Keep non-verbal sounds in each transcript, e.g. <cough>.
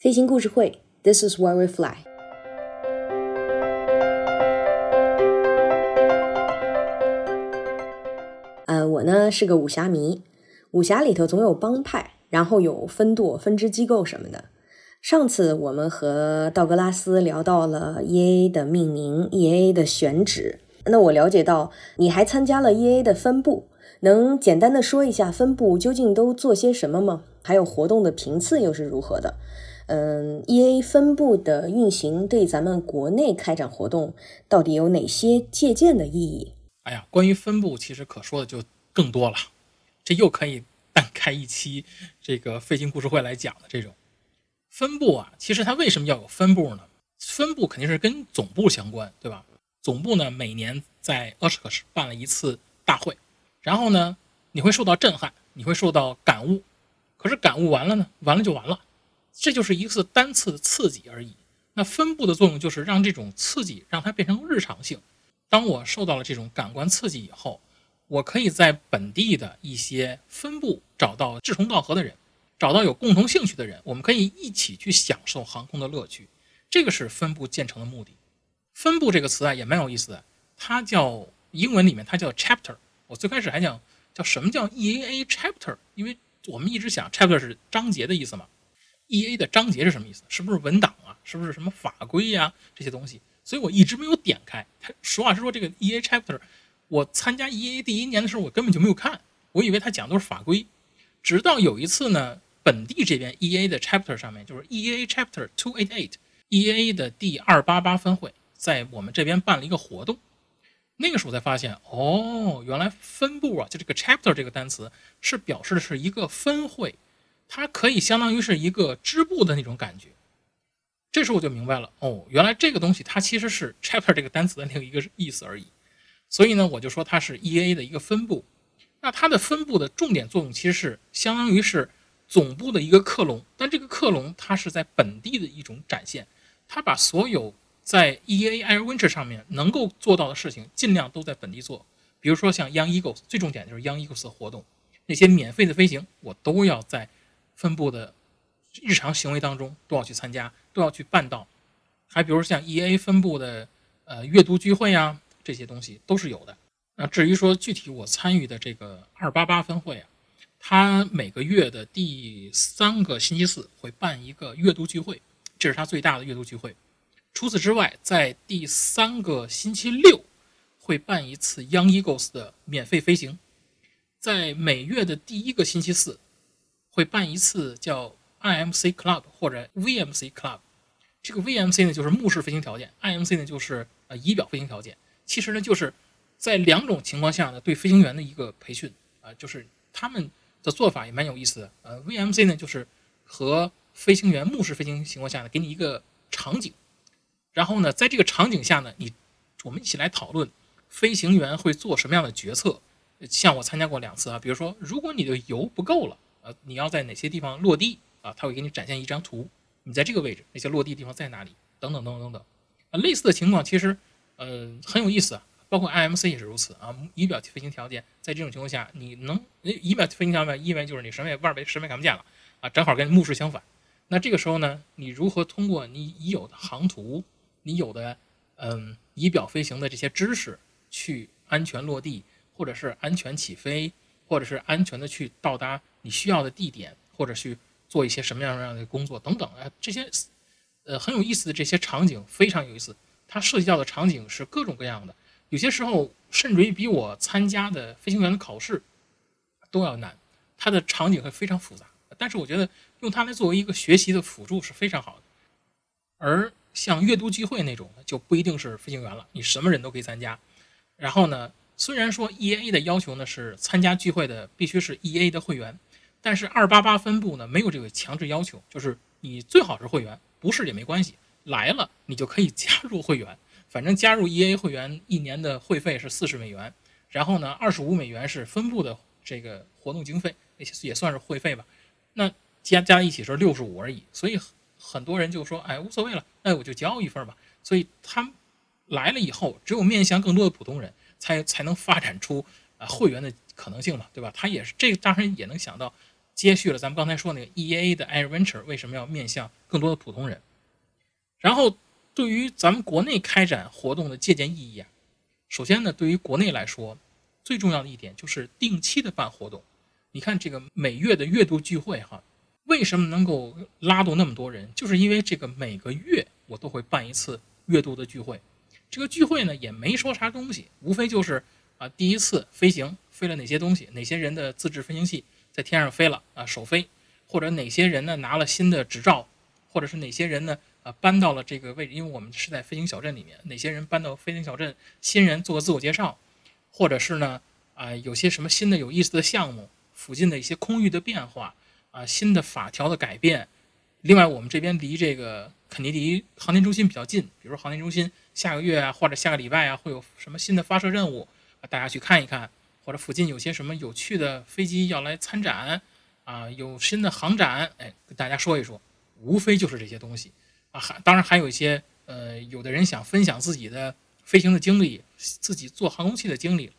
飞行故事会，This is where we fly。呃，我呢是个武侠迷，武侠里头总有帮派，然后有分舵、分支机构什么的。上次我们和道格拉斯聊到了 EA 的命名、EA 的选址，那我了解到你还参加了 EA 的分部，能简单的说一下分部究竟都做些什么吗？还有活动的频次又是如何的？嗯，E A 分部的运行对咱们国内开展活动到底有哪些借鉴的意义？哎呀，关于分部其实可说的就更多了，这又可以单开一期这个飞行故事会来讲的这种分部啊。其实它为什么要有分部呢？分部肯定是跟总部相关，对吧？总部呢每年在阿什克什办了一次大会，然后呢你会受到震撼，你会受到感悟，可是感悟完了呢，完了就完了。这就是一次单次的刺激而已。那分布的作用就是让这种刺激让它变成日常性。当我受到了这种感官刺激以后，我可以在本地的一些分部找到志同道合的人，找到有共同兴趣的人，我们可以一起去享受航空的乐趣。这个是分部建成的目的。分部这个词啊也蛮有意思的，它叫英文里面它叫 chapter。我最开始还讲叫什么叫 EAA chapter，因为我们一直想 chapter 是章节的意思嘛。E A 的章节是什么意思？是不是文档啊？是不是什么法规呀？这些东西，所以我一直没有点开。他实话实说，这个 E A chapter，我参加 E A 第一年的时候，我根本就没有看，我以为他讲的都是法规。直到有一次呢，本地这边 E A 的 chapter 上面，就是 E A chapter two eight eight，E A 的第二八八分会，在我们这边办了一个活动。那个时候才发现，哦，原来分部啊，就这个 chapter 这个单词是表示的是一个分会。它可以相当于是一个织布的那种感觉，这时候我就明白了哦，原来这个东西它其实是 chapter 这个单词的那个一个意思而已。所以呢，我就说它是 E A 的一个分部。那它的分部的重点作用其实是相当于是总部的一个克隆，但这个克隆它是在本地的一种展现，它把所有在 E A Air Winter 上面能够做到的事情尽量都在本地做。比如说像 Young Eagles，最重点就是 Young Eagles 的活动，那些免费的飞行我都要在。分部的日常行为当中都要去参加，都要去办到。还比如像 E A 分部的呃阅读聚会啊，这些东西都是有的。那至于说具体我参与的这个二八八分会啊，它每个月的第三个星期四会办一个阅读聚会，这是它最大的阅读聚会。除此之外，在第三个星期六会办一次 Young Eagles 的免费飞行，在每月的第一个星期四。会办一次叫 IMC Club 或者 VMC Club，这个 VMC 呢就是目视飞行条件，IMC 呢就是呃仪表飞行条件。其实呢就是在两种情况下呢对飞行员的一个培训啊，就是他们的做法也蛮有意思的。呃，VMC 呢就是和飞行员目视飞行情况下呢给你一个场景，然后呢在这个场景下呢你我们一起来讨论飞行员会做什么样的决策。像我参加过两次啊，比如说如果你的油不够了。你要在哪些地方落地啊？他会给你展现一张图，你在这个位置，那些落地地方在哪里？等等等等等等。啊，类似的情况其实呃很有意思啊，包括 IMC 也是如此啊。仪表飞行条件，在这种情况下，你能仪表飞行条件意味就是你什么也外边什么也看不见了啊，正好跟目视相反。那这个时候呢，你如何通过你已有的航图，你有的嗯仪表飞行的这些知识，去安全落地，或者是安全起飞？或者是安全的去到达你需要的地点，或者去做一些什么样样的工作等等啊，这些呃很有意思的这些场景非常有意思。它涉及到的场景是各种各样的，有些时候甚至于比我参加的飞行员的考试都要难。它的场景会非常复杂，但是我觉得用它来作为一个学习的辅助是非常好的。而像阅读聚会那种就不一定是飞行员了，你什么人都可以参加。然后呢？虽然说 E A 的要求呢是参加聚会的必须是 E A 的会员，但是二八八分部呢没有这个强制要求，就是你最好是会员，不是也没关系，来了你就可以 <laughs> 加入会员。反正加入 E A 会员一年的会费是四十美元，然后呢二十五美元是分部的这个活动经费，也算是会费吧。那加加一起是六十五而已，所以很多人就说，哎无所谓了，哎我就交一份吧。所以他来了以后，只有面向更多的普通人。才才能发展出啊会员的可能性嘛，对吧？他也是这个，当然也能想到，接续了咱们刚才说那个 E A 的 AirVenture 为什么要面向更多的普通人。然后对于咱们国内开展活动的借鉴意义啊，首先呢，对于国内来说，最重要的一点就是定期的办活动。你看这个每月的月度聚会哈，为什么能够拉动那么多人？就是因为这个每个月我都会办一次月度的聚会。这个聚会呢也没说啥东西，无非就是啊第一次飞行飞了哪些东西，哪些人的自制飞行器。在天上飞了啊，首飞，或者哪些人呢拿了新的执照，或者是哪些人呢啊搬到了这个位置，因为我们是在飞行小镇里面，哪些人搬到飞行小镇，新人做个自我介绍，或者是呢啊有些什么新的有意思的项目，附近的一些空域的变化啊，新的法条的改变。另外，我们这边离这个肯尼迪航天中心比较近，比如航天中心下个月啊或者下个礼拜啊会有什么新的发射任务啊，大家去看一看。或者附近有些什么有趣的飞机要来参展，啊，有新的航展，哎，跟大家说一说，无非就是这些东西，啊，还当然还有一些，呃，有的人想分享自己的飞行的经历，自己做航空器的经历，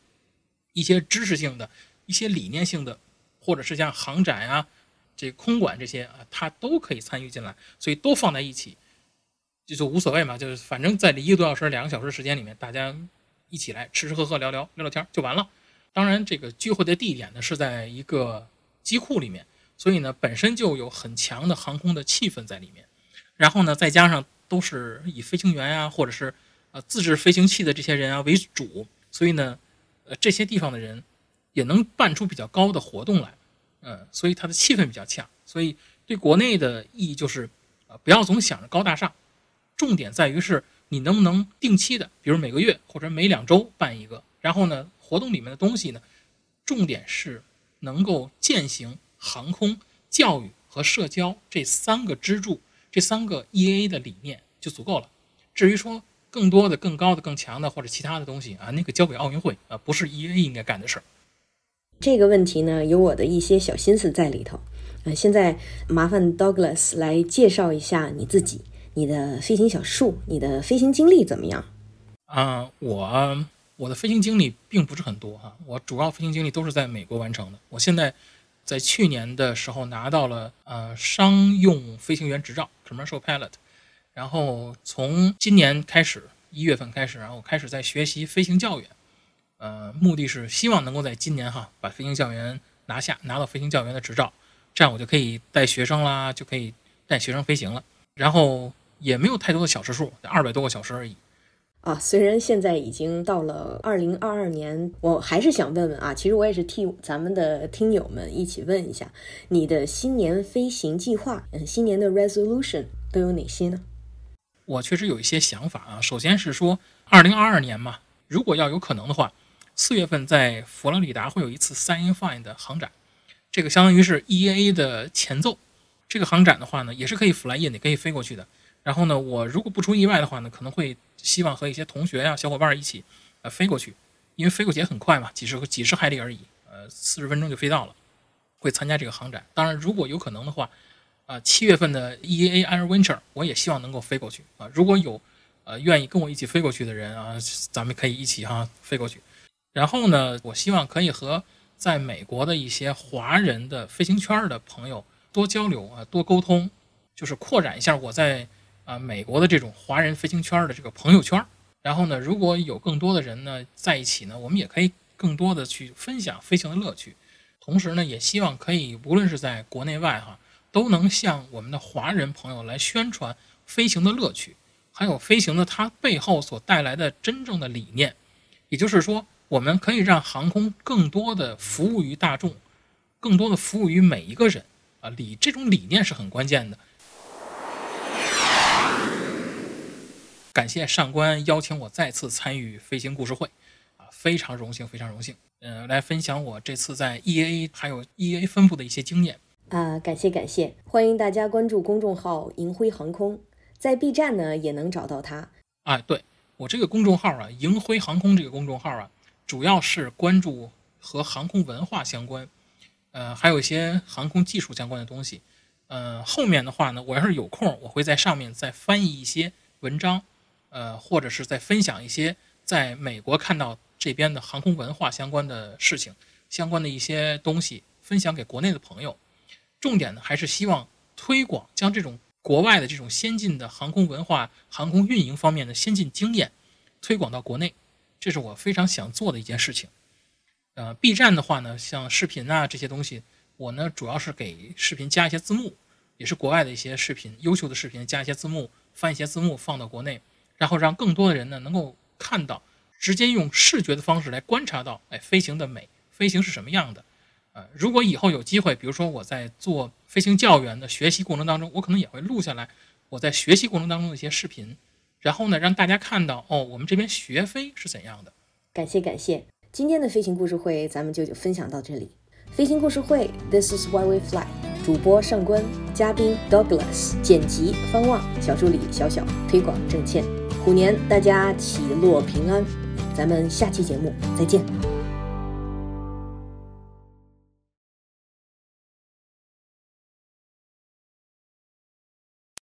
一些知识性的、一些理念性的，或者是像航展呀、这空管这些啊，他都可以参与进来，所以都放在一起，就就无所谓嘛，就是反正在这一个多小时、两个小时时间里面，大家一起来吃吃喝喝、聊聊聊聊天就完了。当然，这个聚会的地点呢是在一个机库里面，所以呢本身就有很强的航空的气氛在里面。然后呢，再加上都是以飞行员呀，或者是呃自制飞行器的这些人啊为主，所以呢，呃这些地方的人也能办出比较高的活动来，嗯，所以它的气氛比较强。所以对国内的意义就是，呃不要总想着高大上，重点在于是你能不能定期的，比如每个月或者每两周办一个，然后呢。活动里面的东西呢，重点是能够践行航空教育和社交这三个支柱，这三个 EAA 的理念就足够了。至于说更多的、更高的、更强的或者其他的东西啊，那个交给奥运会啊，不是 EAA 应该干的事儿。这个问题呢，有我的一些小心思在里头。呃，现在麻烦 Douglas 来介绍一下你自己，你的飞行小树，你的飞行经历怎么样？啊，我。我的飞行经历并不是很多哈，我主要飞行经历都是在美国完成的。我现在在去年的时候拿到了呃商用飞行员执照 （Commercial Pilot），然后从今年开始一月份开始，然后开始在学习飞行教员，呃，目的是希望能够在今年哈把飞行教员拿下，拿到飞行教员的执照，这样我就可以带学生啦，就可以带学生飞行了。然后也没有太多的小时数，二百多个小时而已。啊，虽然现在已经到了二零二二年，我还是想问问啊，其实我也是替咱们的听友们一起问一下，你的新年飞行计划，嗯，新年的 resolution 都有哪些呢？我确实有一些想法啊，首先是说二零二二年嘛，如果要有可能的话，四月份在佛罗里达会有一次 Sign Fine 的航展，这个相当于是 EA 的前奏。这个航展的话呢，也是可以 fly in，你可以飞过去的。然后呢，我如果不出意外的话呢，可能会。希望和一些同学呀、小伙伴一起，呃，飞过去，因为飞过去也很快嘛，几十几十海里而已，呃，四十分钟就飞到了。会参加这个航展，当然，如果有可能的话，啊，七月份的 EAA AirVenture，我也希望能够飞过去啊。如果有，呃，愿意跟我一起飞过去的人啊，咱们可以一起哈飞过去。然后呢，我希望可以和在美国的一些华人的飞行圈的朋友多交流啊，多沟通，就是扩展一下我在。啊，美国的这种华人飞行圈的这个朋友圈，然后呢，如果有更多的人呢在一起呢，我们也可以更多的去分享飞行的乐趣，同时呢，也希望可以无论是在国内外哈，都能向我们的华人朋友来宣传飞行的乐趣，还有飞行的它背后所带来的真正的理念，也就是说，我们可以让航空更多的服务于大众，更多的服务于每一个人。啊，理这种理念是很关键的。感谢上官邀请我再次参与飞行故事会，啊，非常荣幸，非常荣幸。嗯，来分享我这次在 EAA 还有 EA 分部的一些经验。啊，感谢感谢，欢迎大家关注公众号“银辉航空”，在 B 站呢也能找到它。啊，对我这个公众号啊，“银辉航空”这个公众号啊，主要是关注和航空文化相关，呃，还有一些航空技术相关的东西。呃，后面的话呢，我要是有空，我会在上面再翻译一些文章。呃，或者是在分享一些在美国看到这边的航空文化相关的事情，相关的一些东西分享给国内的朋友。重点呢还是希望推广将这种国外的这种先进的航空文化、航空运营方面的先进经验推广到国内，这是我非常想做的一件事情。呃，B 站的话呢，像视频啊这些东西，我呢主要是给视频加一些字幕，也是国外的一些视频，优秀的视频加一些字幕，翻一些字幕放到国内，然后让更多的人呢能够看到。直接用视觉的方式来观察到，哎，飞行的美，飞行是什么样的？呃，如果以后有机会，比如说我在做飞行教员的学习过程当中，我可能也会录下来我在学习过程当中的一些视频，然后呢，让大家看到，哦，我们这边学飞是怎样的。感谢感谢，今天的飞行故事会咱们就分享到这里。飞行故事会，This is why we fly。主播上官，嘉宾 Douglas，剪辑方望，小助理小小，推广郑倩。虎年大家起落平安。咱们下期节目再见。